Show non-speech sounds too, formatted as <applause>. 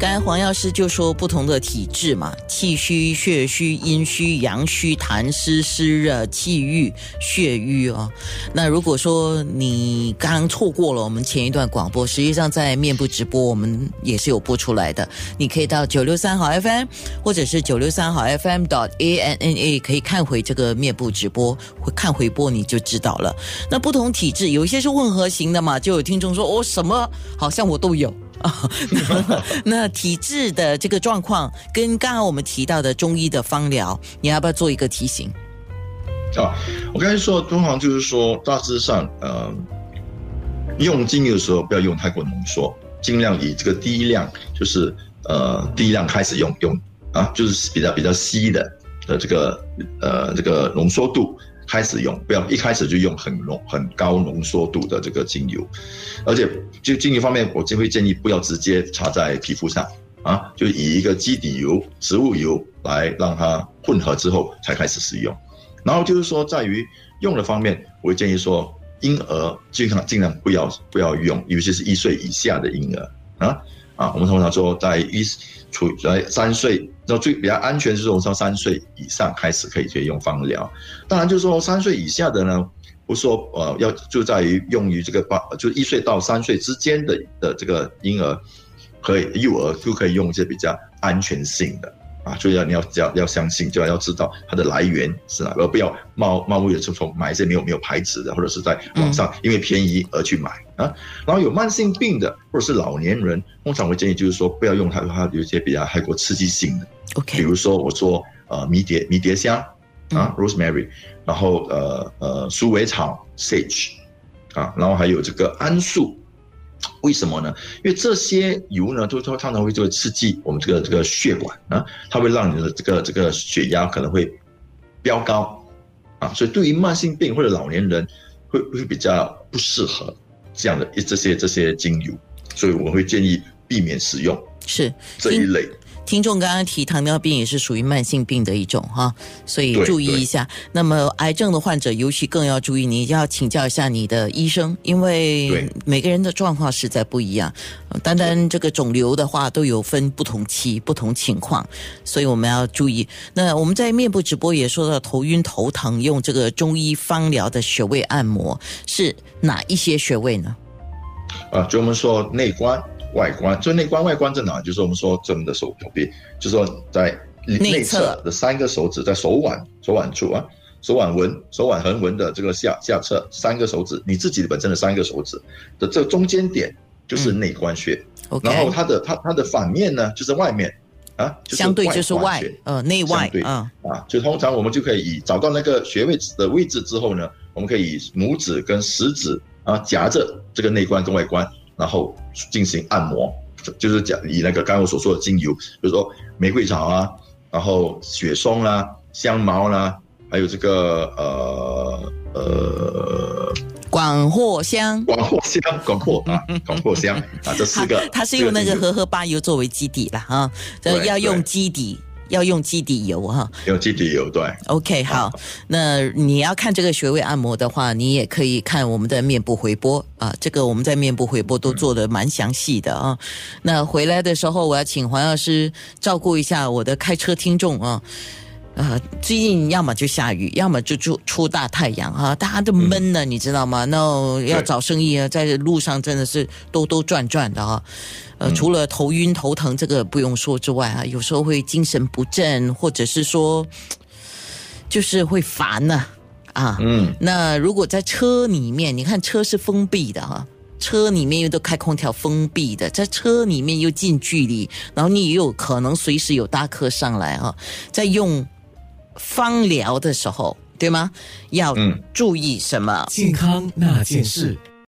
刚才黄药师就说不同的体质嘛，气虚、血虚、阴虚、阳虚、痰湿、湿热、气郁、血瘀哦。那如果说你刚错过了我们前一段广播，实际上在面部直播我们也是有播出来的，你可以到九六三号 FM 或者是九六三号 FM dot a n n a 可以看回这个面部直播，会看回播你就知道了。那不同体质有一些是混合型的嘛，就有听众说哦，什么好像我都有。<laughs> 啊，那体质的这个状况跟刚刚我们提到的中医的方疗，你要不要做一个提醒？啊，我刚才说通常就是说，大致上，呃，用精油的时候不要用太过浓缩，尽量以这个低量，就是呃低量开始用用啊，就是比较比较稀的的这个呃这个浓缩度。开始用，不要一开始就用很浓、很高浓缩度的这个精油，而且就精油方面，我就会建议不要直接擦在皮肤上啊，就以一个基底油、植物油来让它混合之后才开始使用。然后就是说，在于用的方面，我会建议说，婴儿尽量尽量不要不要用，尤其是一岁以下的婴儿啊啊，我们通常说在一。处在三岁，那最比较安全是从三岁以上开始可以去用放疗。当然，就是说三岁以下的呢，不说呃要就在于用于这个八，就一岁到三岁之间的的这个婴儿可以幼儿就可以用一些比较安全性的。啊，所以要你要要要相信，就要要知道它的来源是哪，而不要冒冒昧的就从买一些没有没有牌子的，或者是在网上因为便宜而去买啊。然后有慢性病的或者是老年人，通常我建议就是说不要用它，它有一些比较太过刺激性的。OK，比如说我说呃迷迭迷迭香啊，rosemary，然后呃呃鼠尾草 sage 啊，然后还有这个桉树。为什么呢？因为这些油呢，都它常常会就会刺激我们这个这个血管啊，它会让你的这个这个血压可能会飙高啊，所以对于慢性病或者老年人会会比较不适合这样的一这些这些精油，所以我会建议避免使用是这一类。听众刚刚提糖尿病也是属于慢性病的一种哈，所以注意一下。那么癌症的患者尤其更要注意，你要请教一下你的医生，因为每个人的状况实在不一样。单单这个肿瘤的话，都有分不同期、不同情况，所以我们要注意。那我们在面部直播也说到头晕头疼，用这个中医方疗的穴位按摩是哪一些穴位呢？啊，就我们说内关。外观，就内关外观在哪？就是我们说我们的手手臂，就是说在内侧的三个手指，在手腕手腕处啊，手腕纹、手腕横纹的这个下下侧三个手指，你自己本身的三个手指的这中间点就是内关穴。然后它的它它的反面呢，就是外面啊，相对就是外呃内外啊啊，就通常我们就可以以找到那个穴位的位置之后呢，我们可以拇指跟食指啊夹着这个内关跟外关。然后进行按摩，就是讲以那个刚刚我所说的精油，比如说玫瑰草啊，然后雪松啦、香茅啦，还有这个呃呃广藿香、广藿香、广藿啊、<laughs> 广藿香啊，这四个，它是用那个荷荷巴油作为基底了哈，要用基底。要用基底油哈，用基底油对。OK，好，那你要看这个穴位按摩的话，你也可以看我们的面部回播啊，这个我们在面部回播都做的蛮详细的啊。那回来的时候，我要请黄药师照顾一下我的开车听众啊。呃，最近要么就下雨，要么就出出大太阳哈，大家都闷了，你知道吗？那要找生意啊，在路上真的是兜兜转转的哈。呃，除了头晕头疼这个不用说之外啊，有时候会精神不振，或者是说 <tsk> 就是会烦呢啊。嗯。那如果在车里面，你看车是封闭的哈，车里面又都开空调，封闭的，在车里面又近距离，然后你也有可能随时有大客上来啊，在用。芳疗的时候，对吗？要注意什么？健康那件事。